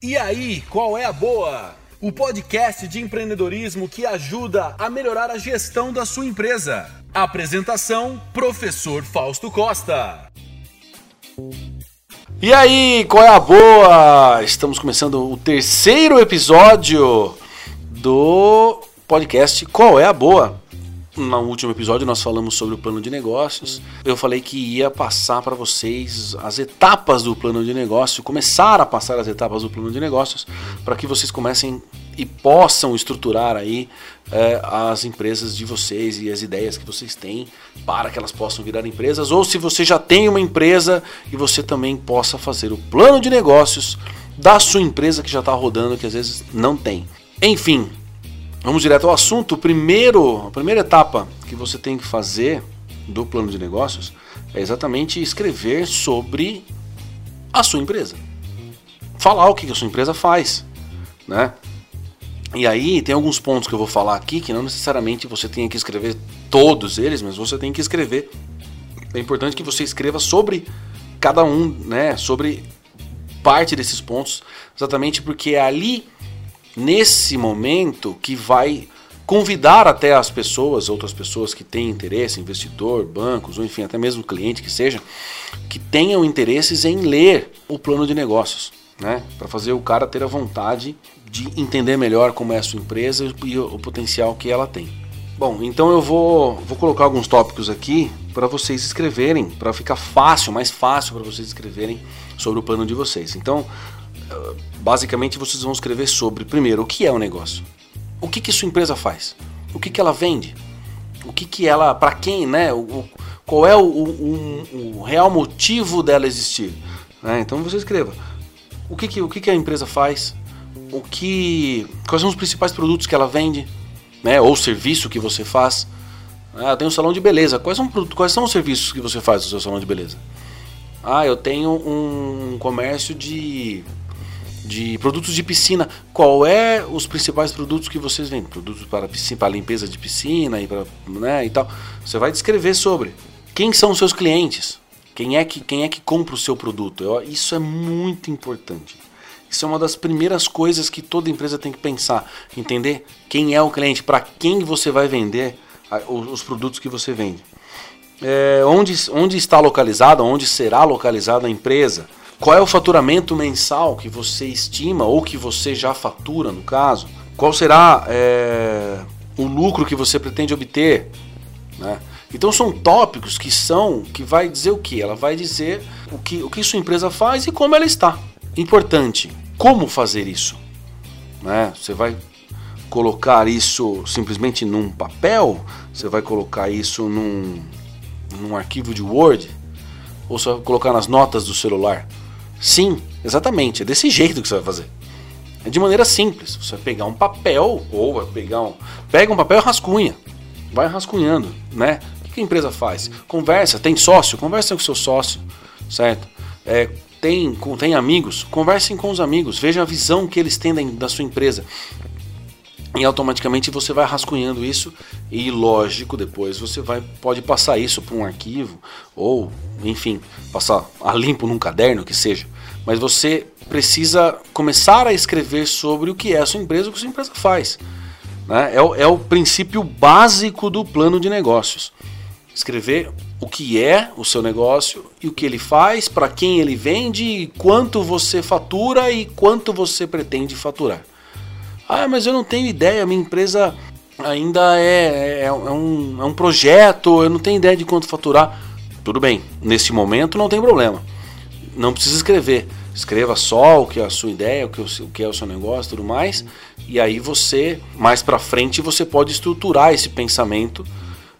E aí, qual é a boa? O podcast de empreendedorismo que ajuda a melhorar a gestão da sua empresa. Apresentação: Professor Fausto Costa. E aí, qual é a boa? Estamos começando o terceiro episódio do podcast Qual é a Boa? No último episódio nós falamos sobre o plano de negócios. Eu falei que ia passar para vocês as etapas do plano de negócio, começar a passar as etapas do plano de negócios, para que vocês comecem e possam estruturar aí é, as empresas de vocês e as ideias que vocês têm para que elas possam virar empresas, ou se você já tem uma empresa e você também possa fazer o plano de negócios da sua empresa que já está rodando, que às vezes não tem. Enfim, Vamos direto ao assunto. Primeiro, a primeira etapa que você tem que fazer do plano de negócios é exatamente escrever sobre a sua empresa. Falar o que a sua empresa faz, né? E aí tem alguns pontos que eu vou falar aqui que não necessariamente você tenha que escrever todos eles, mas você tem que escrever. É importante que você escreva sobre cada um, né? Sobre parte desses pontos, exatamente porque é ali nesse momento que vai convidar até as pessoas, outras pessoas que têm interesse, investidor, bancos, ou enfim, até mesmo cliente que seja, que tenham interesses em ler o plano de negócios, né? Para fazer o cara ter a vontade de entender melhor como é a sua empresa e o potencial que ela tem. Bom, então eu vou, vou colocar alguns tópicos aqui para vocês escreverem, para ficar fácil, mais fácil para vocês escreverem sobre o plano de vocês. Então, basicamente vocês vão escrever sobre, primeiro, o que é o negócio. O que, que sua empresa faz? O que, que ela vende? O que, que ela, para quem, né? O, qual é o, o, o, real motivo dela existir? Né? Então você escreva o que, que, o que, que a empresa faz, o que, quais são os principais produtos que ela vende, né? Ou serviço que você faz. Ah, tem um salão de beleza. Quais são, quais são os serviços que você faz no seu salão de beleza? Ah, eu tenho um comércio de de produtos de piscina. Qual é os principais produtos que vocês vendem? Produtos para piscina, para limpeza de piscina e para, né, e tal. Você vai descrever sobre quem são os seus clientes, quem é que quem é que compra o seu produto. Eu, isso é muito importante. Isso é uma das primeiras coisas que toda empresa tem que pensar, entender quem é o cliente, para quem você vai vender os produtos que você vende. É, onde, onde está localizada, onde será localizada a empresa, qual é o faturamento mensal que você estima ou que você já fatura, no caso? Qual será é, o lucro que você pretende obter? Né? Então são tópicos que são que vai dizer o que? Ela vai dizer o que, o que sua empresa faz e como ela está. Importante, como fazer isso? Né? Você vai colocar isso simplesmente num papel? Você vai colocar isso num, num arquivo de Word? Ou você vai colocar nas notas do celular? Sim, exatamente. É desse jeito que você vai fazer. É de maneira simples. Você vai pegar um papel ou vai pegar um. Pega um papel e rascunha. Vai rascunhando, né? O que a empresa faz? Conversa, tem sócio? Conversa com seu sócio, certo? É, tem, tem amigos? Conversem com os amigos. Veja a visão que eles têm da sua empresa. E automaticamente você vai rascunhando isso e lógico depois você vai pode passar isso para um arquivo ou enfim passar a limpo num caderno que seja. Mas você precisa começar a escrever sobre o que é a sua empresa o que a sua empresa faz né? é, o, é o princípio básico do plano de negócios. Escrever o que é o seu negócio e o que ele faz para quem ele vende quanto você fatura e quanto você pretende faturar ah, mas eu não tenho ideia, minha empresa ainda é, é, é, um, é um projeto, eu não tenho ideia de quanto faturar. Tudo bem, nesse momento não tem problema. Não precisa escrever. Escreva só o que é a sua ideia, o que, é o seu negócio tudo mais. E aí você, mais para frente, você pode estruturar esse pensamento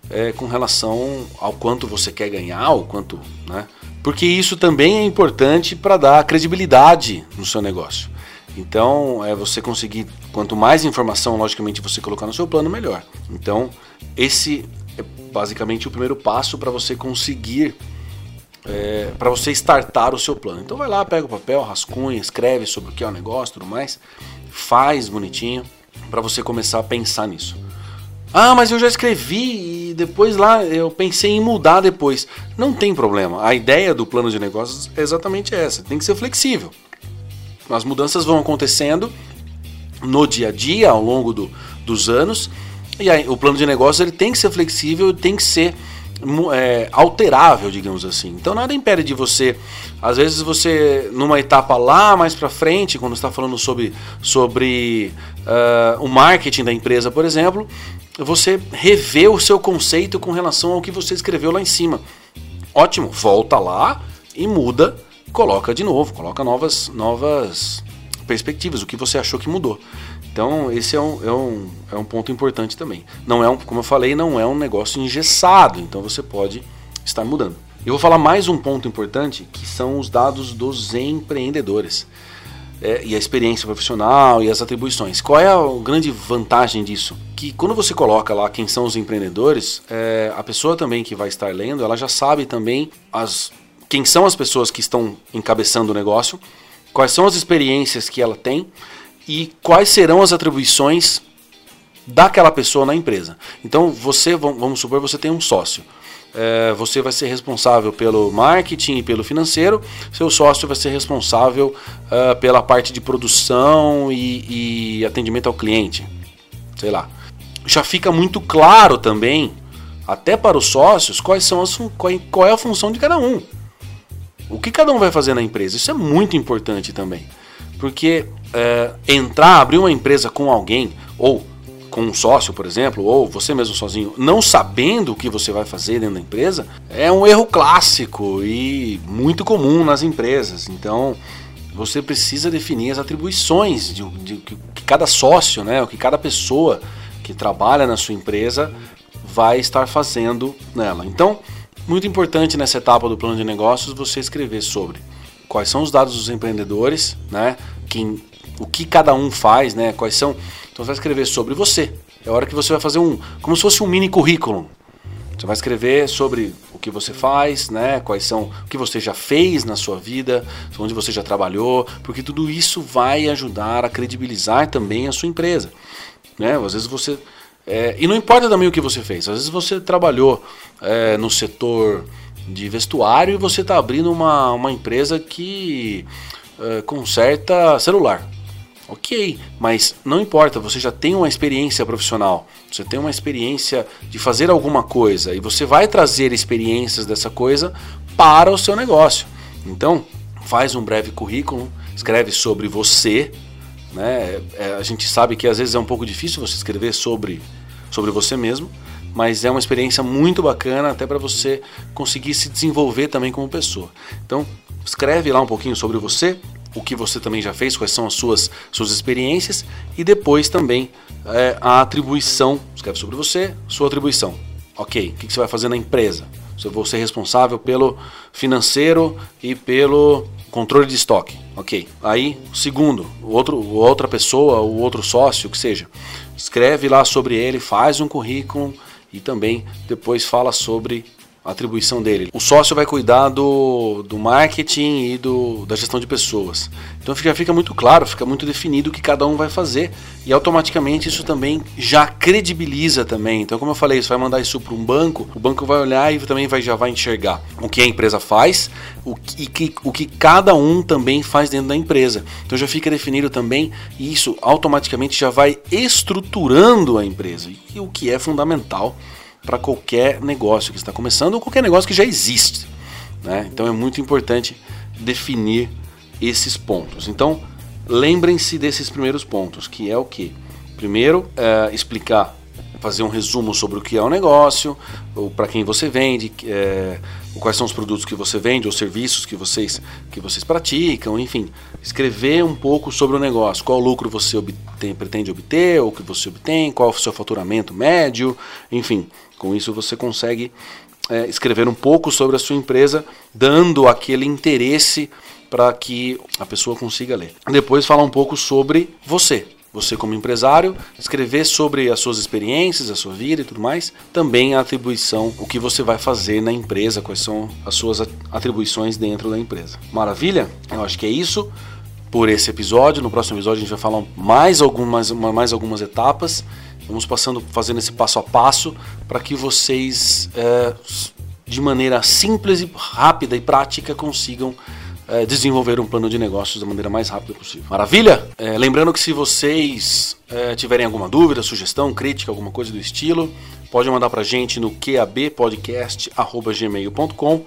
é, com relação ao quanto você quer ganhar, o quanto. Né? Porque isso também é importante para dar credibilidade no seu negócio. Então, é você conseguir, quanto mais informação, logicamente, você colocar no seu plano, melhor. Então, esse é basicamente o primeiro passo para você conseguir, é, para você startar o seu plano. Então, vai lá, pega o papel, rascunha, escreve sobre o que é o negócio, tudo mais, faz bonitinho para você começar a pensar nisso. Ah, mas eu já escrevi e depois lá eu pensei em mudar depois. Não tem problema. A ideia do plano de negócios é exatamente essa. Tem que ser flexível. As mudanças vão acontecendo no dia a dia, ao longo do, dos anos, e aí, o plano de negócio ele tem que ser flexível, tem que ser é, alterável, digamos assim. Então nada impede de você, às vezes você numa etapa lá mais para frente, quando está falando sobre sobre uh, o marketing da empresa, por exemplo, você rever o seu conceito com relação ao que você escreveu lá em cima. Ótimo, volta lá e muda, coloca de novo, coloca novas novas perspectivas, o que você achou que mudou. Então, esse é um, é, um, é um ponto importante também. Não é um, como eu falei, não é um negócio engessado, então você pode estar mudando. Eu vou falar mais um ponto importante, que são os dados dos empreendedores. É, e a experiência profissional e as atribuições. Qual é a grande vantagem disso? Que quando você coloca lá quem são os empreendedores, é, a pessoa também que vai estar lendo, ela já sabe também as, quem são as pessoas que estão encabeçando o negócio, quais são as experiências que ela tem e quais serão as atribuições daquela pessoa na empresa. Então, você, vamos supor, você tem um sócio. É, você vai ser responsável pelo marketing e pelo financeiro, seu sócio vai ser responsável uh, pela parte de produção e, e atendimento ao cliente. Sei lá. Já fica muito claro também, até para os sócios, quais são as, qual, qual é a função de cada um. O que cada um vai fazer na empresa. Isso é muito importante também. Porque é, entrar, abrir uma empresa com alguém, ou com um sócio, por exemplo, ou você mesmo sozinho, não sabendo o que você vai fazer dentro da empresa, é um erro clássico e muito comum nas empresas. Então, você precisa definir as atribuições de, de, de que cada sócio, né, o que cada pessoa que trabalha na sua empresa vai estar fazendo nela. Então, muito importante nessa etapa do plano de negócios você escrever sobre quais são os dados dos empreendedores, né? Quem, o que cada um faz, né? Quais são. Então você vai escrever sobre você. É a hora que você vai fazer um. como se fosse um mini currículo. Você vai escrever sobre o que você faz, né? Quais são o que você já fez na sua vida, onde você já trabalhou, porque tudo isso vai ajudar a credibilizar também a sua empresa, né? Às vezes você é, e não importa também o que você fez. Às vezes você trabalhou é, no setor de vestuário e você está abrindo uma, uma empresa que é, conserta celular. Ok, mas não importa, você já tem uma experiência profissional, você tem uma experiência de fazer alguma coisa e você vai trazer experiências dessa coisa para o seu negócio. Então, faz um breve currículo, escreve sobre você. Né? É, a gente sabe que às vezes é um pouco difícil você escrever sobre, sobre você mesmo, mas é uma experiência muito bacana até para você conseguir se desenvolver também como pessoa. Então, escreve lá um pouquinho sobre você, o que você também já fez, quais são as suas, suas experiências e depois também é, a atribuição. Escreve sobre você, sua atribuição. Ok, o que você vai fazer na empresa? Eu vou ser responsável pelo financeiro e pelo controle de estoque. Ok. Aí, segundo, outro, outra pessoa, o outro sócio, que seja, escreve lá sobre ele, faz um currículo e também depois fala sobre atribuição dele. O sócio vai cuidar do, do marketing e do, da gestão de pessoas. Então já fica muito claro, fica muito definido o que cada um vai fazer e automaticamente isso também já credibiliza também. Então, como eu falei, você vai mandar isso para um banco, o banco vai olhar e também vai, já vai enxergar o que a empresa faz, o que, o que cada um também faz dentro da empresa. Então já fica definido também e isso automaticamente já vai estruturando a empresa, e o que é fundamental para qualquer negócio que está começando ou qualquer negócio que já existe. Né? Então é muito importante definir esses pontos. Então lembrem-se desses primeiros pontos, que é o que? Primeiro, é, explicar, fazer um resumo sobre o que é o negócio, para quem você vende, é, quais são os produtos que você vende, os serviços que vocês, que vocês praticam, enfim, escrever um pouco sobre o negócio, qual lucro você obtém, pretende obter, ou que você obtém, qual o seu faturamento médio, enfim, com isso você consegue é, escrever um pouco sobre a sua empresa, dando aquele interesse para que a pessoa consiga ler. Depois falar um pouco sobre você, você como empresário, escrever sobre as suas experiências, a sua vida e tudo mais, também a atribuição, o que você vai fazer na empresa, quais são as suas atribuições dentro da empresa. Maravilha? Eu acho que é isso por esse episódio. No próximo episódio a gente vai falar mais algumas, mais algumas etapas Vamos passando, fazendo esse passo a passo para que vocês, é, de maneira simples e rápida e prática, consigam é, desenvolver um plano de negócios da maneira mais rápida possível. Maravilha? É, lembrando que se vocês é, tiverem alguma dúvida, sugestão, crítica, alguma coisa do estilo, pode mandar pra gente no qabpodcast.gmail.com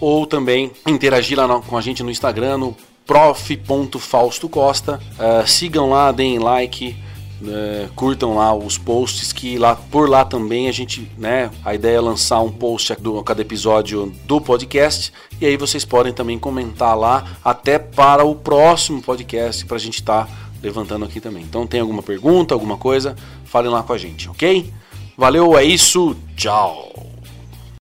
ou também interagir lá no, com a gente no Instagram, no prof.faustocosta. Uh, sigam lá, deem like, uh, curtam lá os posts que lá por lá também a gente, né, a ideia é lançar um post do cada episódio do podcast e aí vocês podem também comentar lá até para o próximo podcast para a gente estar tá levantando aqui também. Então tem alguma pergunta, alguma coisa, falem lá com a gente, ok? Valeu, é isso, tchau.